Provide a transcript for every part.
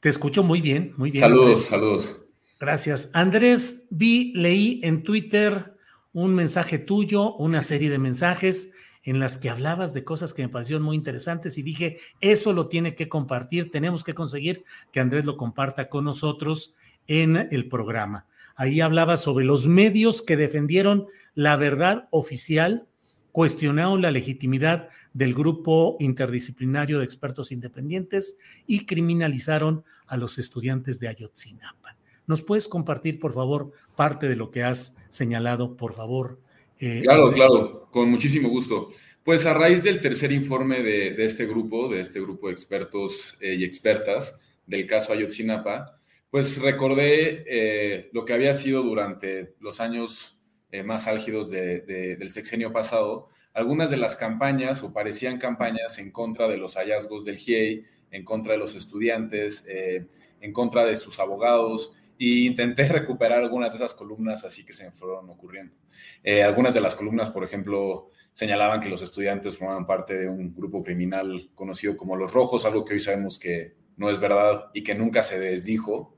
Te escucho muy bien, muy bien. Saludos, Andrés. saludos. Gracias. Andrés, vi, leí en Twitter un mensaje tuyo, una serie de mensajes en las que hablabas de cosas que me parecieron muy interesantes y dije, eso lo tiene que compartir, tenemos que conseguir que Andrés lo comparta con nosotros en el programa. Ahí hablaba sobre los medios que defendieron la verdad oficial, cuestionaron la legitimidad del grupo interdisciplinario de expertos independientes y criminalizaron a los estudiantes de Ayotzinapa. ¿Nos puedes compartir, por favor, parte de lo que has señalado, por favor? Eh, claro, claro, con muchísimo gusto. Pues a raíz del tercer informe de, de este grupo, de este grupo de expertos eh, y expertas del caso Ayotzinapa, pues recordé eh, lo que había sido durante los años eh, más álgidos de, de, del sexenio pasado, algunas de las campañas o parecían campañas en contra de los hallazgos del GIEI, en contra de los estudiantes, eh, en contra de sus abogados, y intenté recuperar algunas de esas columnas así que se me fueron ocurriendo. Eh, algunas de las columnas, por ejemplo, señalaban que los estudiantes formaban parte de un grupo criminal conocido como los Rojos, algo que hoy sabemos que no es verdad y que nunca se desdijo.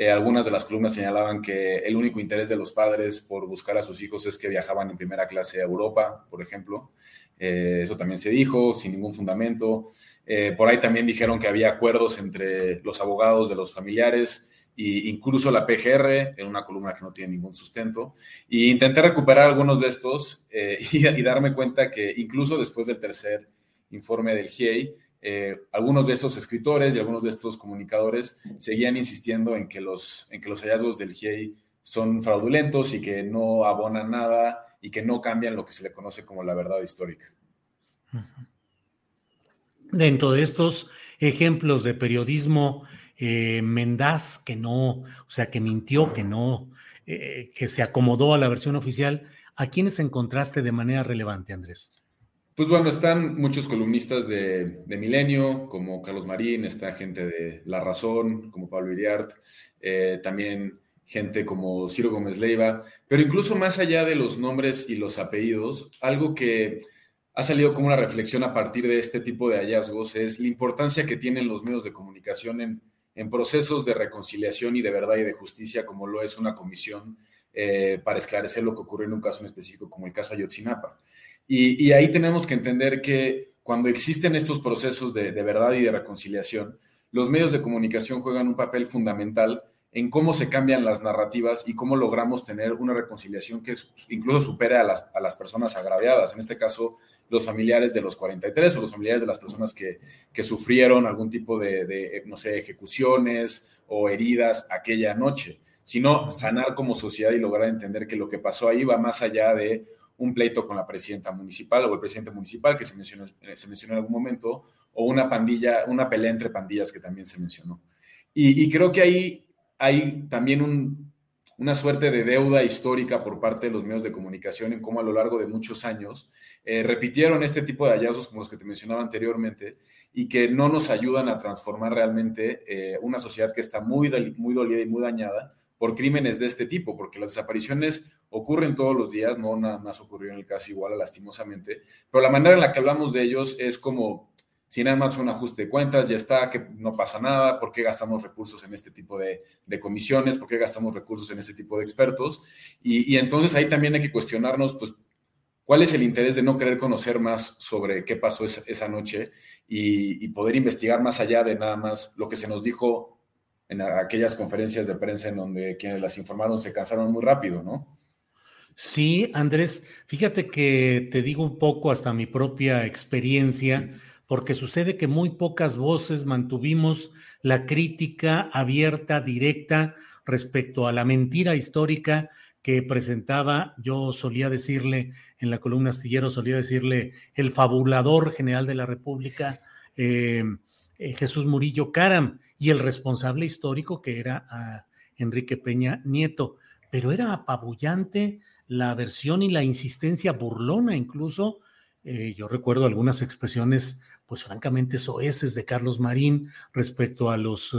Eh, algunas de las columnas señalaban que el único interés de los padres por buscar a sus hijos es que viajaban en primera clase a Europa, por ejemplo. Eh, eso también se dijo, sin ningún fundamento. Eh, por ahí también dijeron que había acuerdos entre los abogados de los familiares e incluso la PGR, en una columna que no tiene ningún sustento. Y intenté recuperar algunos de estos y, y darme cuenta que incluso después del tercer informe del GIEI, eh, algunos de estos escritores y algunos de estos comunicadores seguían insistiendo en que, los, hallazgos del GIEI son fraudulentos y que no abonan nada y que no cambian lo que se le conoce como la verdad histórica. Dentro de estos ejemplos de periodismo eh, mendaz, que no, o sea, que mintió, que no, eh, que se acomodó a la versión oficial, ¿a quiénes encontraste de manera relevante, Andrés? Pues bueno, están muchos columnistas de, Milenio, como Carlos Marín, está gente de La Razón, como Pablo Iriart, eh, también gente como Ciro Gómez Leiva, pero incluso más allá de los nombres y los apellidos, algo que ha salido como una reflexión a partir de este tipo de hallazgos es la importancia que tienen los medios de comunicación en, en procesos de reconciliación y de verdad y de justicia, como lo es una comisión eh, para esclarecer lo que ocurrió en un caso en específico, como el caso Ayotzinapa. Y, ahí tenemos que entender que cuando existen estos procesos de, de, verdad y de reconciliación, los medios de comunicación juegan un papel fundamental en cómo se cambian las narrativas y cómo logramos tener una reconciliación que incluso supere a las, a las personas agraviadas, en este caso los familiares de los 43 o los familiares de las personas que, que sufrieron algún tipo de, de, no sé, ejecuciones o heridas aquella noche, sino sanar como sociedad y lograr entender que lo que pasó ahí va más allá de un pleito con la presidenta municipal o el presidente municipal que se mencionó, se mencionó en algún momento, o una pandilla, una pelea entre pandillas que también se mencionó. Y, creo que ahí hay también un, una suerte de deuda histórica por parte de los medios de comunicación en cómo a lo largo de muchos años eh, repitieron este tipo de hallazgos como los que te mencionaba anteriormente y que no nos ayudan a transformar realmente eh, una sociedad que está muy, muy dolida y muy dañada por crímenes de este tipo, porque las desapariciones ocurren todos los días, no nada más ocurrió en el caso igual, lastimosamente, pero la manera en la que hablamos de ellos es como Si nada más fue un ajuste de cuentas, ya está, que no pasa nada, ¿por qué gastamos recursos en este tipo de, comisiones? ¿Por qué gastamos recursos en este tipo de expertos? Y, entonces ahí también hay que cuestionarnos, pues, ¿cuál es el interés de no querer conocer más sobre qué pasó esa, noche y, poder investigar más allá de nada más lo que se nos dijo en aquellas conferencias de prensa en donde quienes las informaron se cansaron muy rápido, ¿no? Sí, Andrés, fíjate que te digo un poco hasta mi propia experiencia porque sucede que muy pocas voces mantuvimos la crítica abierta, directa, respecto a la mentira histórica que presentaba, yo solía decirle en la columna astillero, solía decirle el fabulador general de la República, eh, eh, Jesús Murillo Caram, y el responsable histórico que era Enrique Peña Nieto. Pero era apabullante la versión y la insistencia burlona, incluso. Eh, yo recuerdo algunas expresiones pues francamente soeces de Carlos Marín respecto a los eh,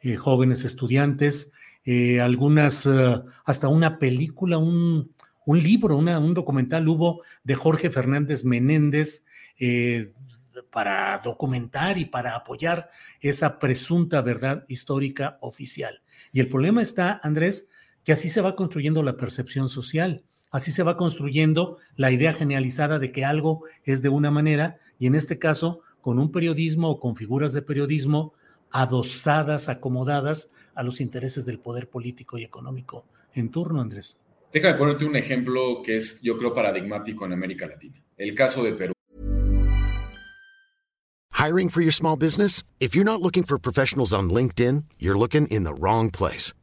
eh, jóvenes estudiantes, algunas, hasta una película, un, libro, un documental hubo de Jorge Fernández Menéndez para documentar y para apoyar esa presunta verdad histórica oficial. Y el problema está, Andrés, que así se va construyendo la percepción social. Así se va construyendo la idea generalizada de que algo es de una manera y en este caso con un periodismo o con figuras de periodismo adosadas, acomodadas a los intereses del poder político y económico en turno, Andrés. Déjame ponerte un ejemplo que es, yo creo, paradigmático en América Latina. El caso de Perú. Hiring for your small business? If you're not looking for professionals on LinkedIn, you're looking in the wrong place.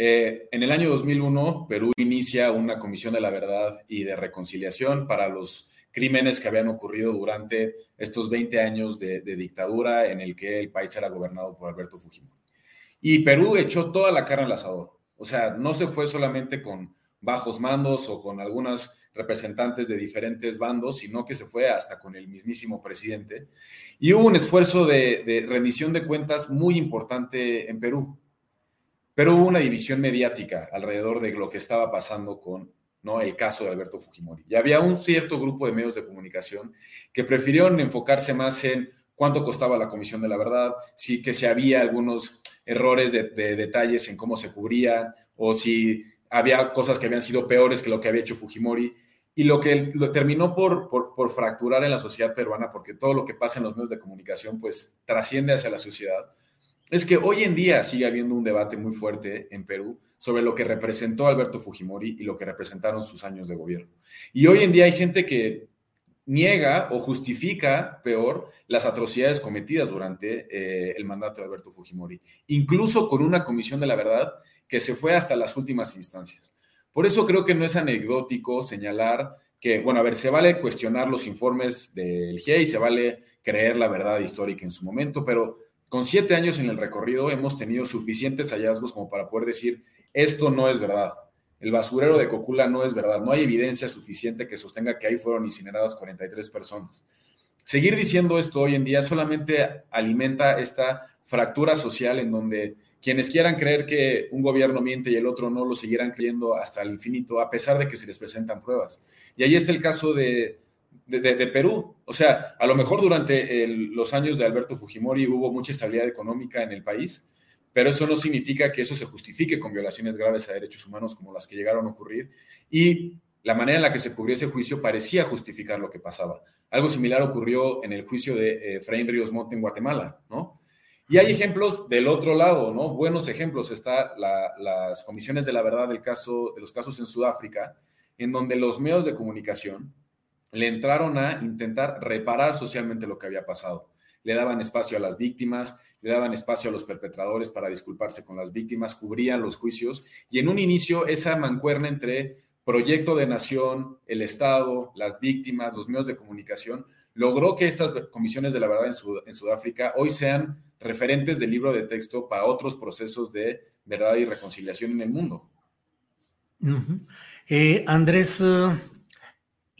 Eh, en el año 2001, Perú inicia una comisión de la verdad y de reconciliación para los crímenes que habían ocurrido durante estos 20 años de, dictadura en el que el país era gobernado por Alberto Fujimori. Y Perú echó toda la carne al asador. O sea, no se fue solamente con bajos mandos o con algunas representantes de diferentes bandos, sino que se fue hasta con el mismísimo presidente. Y hubo un esfuerzo de rendición de cuentas muy importante en Perú. Pero hubo una división mediática alrededor de lo que estaba pasando con ¿no? el caso de Alberto Fujimori. Y había un cierto grupo de medios de comunicación que prefirieron enfocarse más en cuánto costaba la Comisión de la Verdad, si que si había algunos errores de, detalles en cómo se cubría, o si había cosas que habían sido peores que lo que había hecho Fujimori. Y lo que lo terminó por, por, por, fracturar en la sociedad peruana, porque todo lo que pasa en los medios de comunicación, pues trasciende hacia la sociedad, es que hoy en día sigue habiendo un debate muy fuerte en Perú sobre lo que representó Alberto Fujimori y lo que representaron sus años de gobierno. Y hoy en día hay gente que niega o justifica, peor, las atrocidades cometidas durante eh, el mandato de Alberto Fujimori, incluso con una comisión de la verdad que se fue hasta las últimas instancias. Por eso creo que no es anecdótico señalar que, bueno, a ver, se vale cuestionar los informes del GIEI, se vale creer la verdad histórica en su momento, pero con siete años en el recorrido hemos tenido suficientes hallazgos como para poder decir, esto no es verdad. El basurero de Cocula no es verdad. No hay evidencia suficiente que sostenga que ahí fueron incineradas 43 personas. Seguir diciendo esto hoy en día solamente alimenta esta fractura social en donde quienes quieran creer que un gobierno miente y el otro no lo seguirán creyendo hasta el infinito, a pesar de que se les presentan pruebas. Y ahí está el caso de, de, Perú. O sea, a lo mejor durante los años de Alberto Fujimori hubo mucha estabilidad económica en el país, pero eso no significa que eso se justifique con violaciones graves a derechos humanos como las que llegaron a ocurrir. Y la manera en la que se cubrió ese juicio parecía justificar lo que pasaba. Algo similar ocurrió en el juicio de eh, Efraín Ríos Monte en Guatemala, ¿no? Y hay ejemplos del otro lado, ¿no? Buenos ejemplos. Está las comisiones de la verdad del caso, de los casos en Sudáfrica, en donde los medios de comunicación le entraron a intentar reparar socialmente lo que había pasado. Le daban espacio a las víctimas, le daban espacio a los perpetradores para disculparse con las víctimas, cubrían los juicios y en un inicio esa mancuerna entre proyecto de nación, el Estado, las víctimas, los medios de comunicación, logró que estas comisiones de la verdad en, Sudáfrica hoy sean referentes del libro de texto para otros procesos de verdad y reconciliación en el mundo. Eh, Andrés, eh,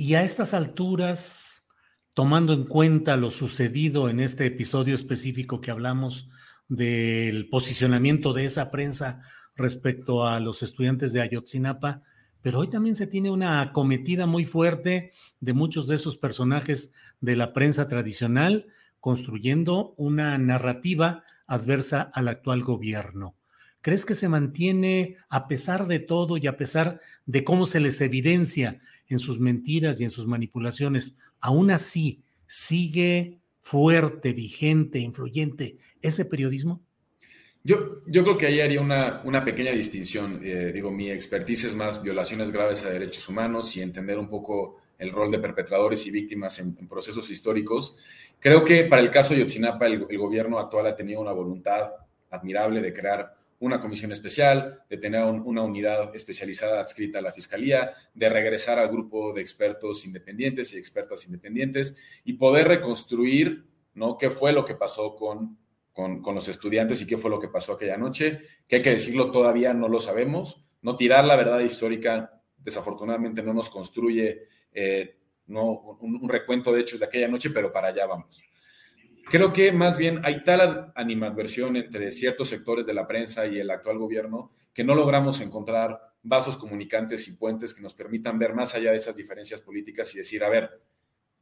y a estas alturas, tomando en cuenta lo sucedido en este episodio específico que hablamos del posicionamiento de esa prensa respecto a los estudiantes de Ayotzinapa, pero hoy también se tiene una acometida muy fuerte de muchos de esos personajes de la prensa tradicional, construyendo una narrativa adversa al actual gobierno. ¿Crees que se mantiene, a pesar de todo y a pesar de cómo se les evidencia en sus mentiras y en sus manipulaciones, aún así sigue fuerte, vigente, influyente ese periodismo? Yo, yo creo que ahí haría una, una pequeña distinción. Eh, digo, mi expertise es más violaciones graves a derechos humanos y entender un poco el rol de perpetradores y víctimas en, procesos históricos. Creo que para el caso de Yotzinapa, el, gobierno actual ha tenido una voluntad admirable de crear una comisión especial, de tener una unidad especializada adscrita a la Fiscalía, de regresar al grupo de expertos independientes y expertas independientes y poder reconstruir ¿no? qué fue lo que pasó con, con, los estudiantes y qué fue lo que pasó aquella noche, que hay que decirlo, todavía no lo sabemos. No tirar la verdad histórica, desafortunadamente, no nos construye eh, no, un, recuento de hechos de aquella noche, pero para allá vamos. Creo que más bien hay tal animadversión entre ciertos sectores de la prensa y el actual gobierno que no logramos encontrar vasos comunicantes y puentes que nos permitan ver más allá de esas diferencias políticas y decir, a ver,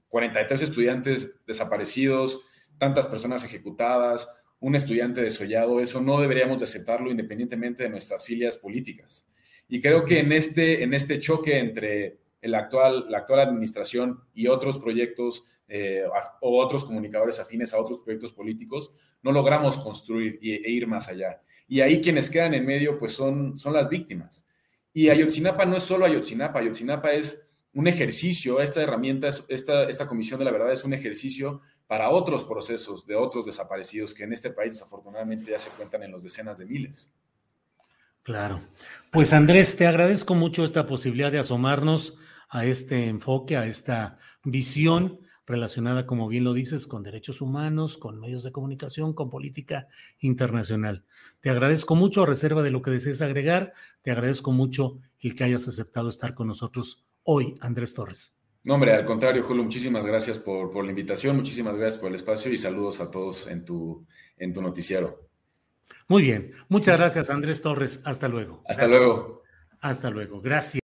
43 estudiantes desaparecidos, tantas personas ejecutadas, un estudiante desollado, eso no deberíamos de aceptarlo independientemente de nuestras filias políticas. Y creo que en este, en este choque entre actual, la actual administración y otros proyectos eh, o otros comunicadores afines a otros proyectos políticos, no logramos construir e, ir más allá. Y ahí quienes quedan en medio, pues son, son las víctimas. Y Ayotzinapa no es solo Ayotzinapa, Ayotzinapa es un ejercicio, esta herramienta, esta, esta comisión de la verdad es un ejercicio para otros procesos de otros desaparecidos que en este país desafortunadamente ya se cuentan en los decenas de miles. Claro. Pues Andrés, te agradezco mucho esta posibilidad de asomarnos a este enfoque, a esta visión relacionada, como bien lo dices, con derechos humanos, con medios de comunicación, con política internacional. Te agradezco mucho, a reserva de lo que desees agregar, te agradezco mucho el que hayas aceptado estar con nosotros hoy, Andrés Torres. No, hombre, al contrario, Julio, muchísimas gracias por, por la invitación, muchísimas gracias por el espacio y saludos a todos en tu, en tu noticiero. Muy bien, muchas gracias, Andrés Torres. Hasta luego. Hasta luego. Hasta luego. Gracias.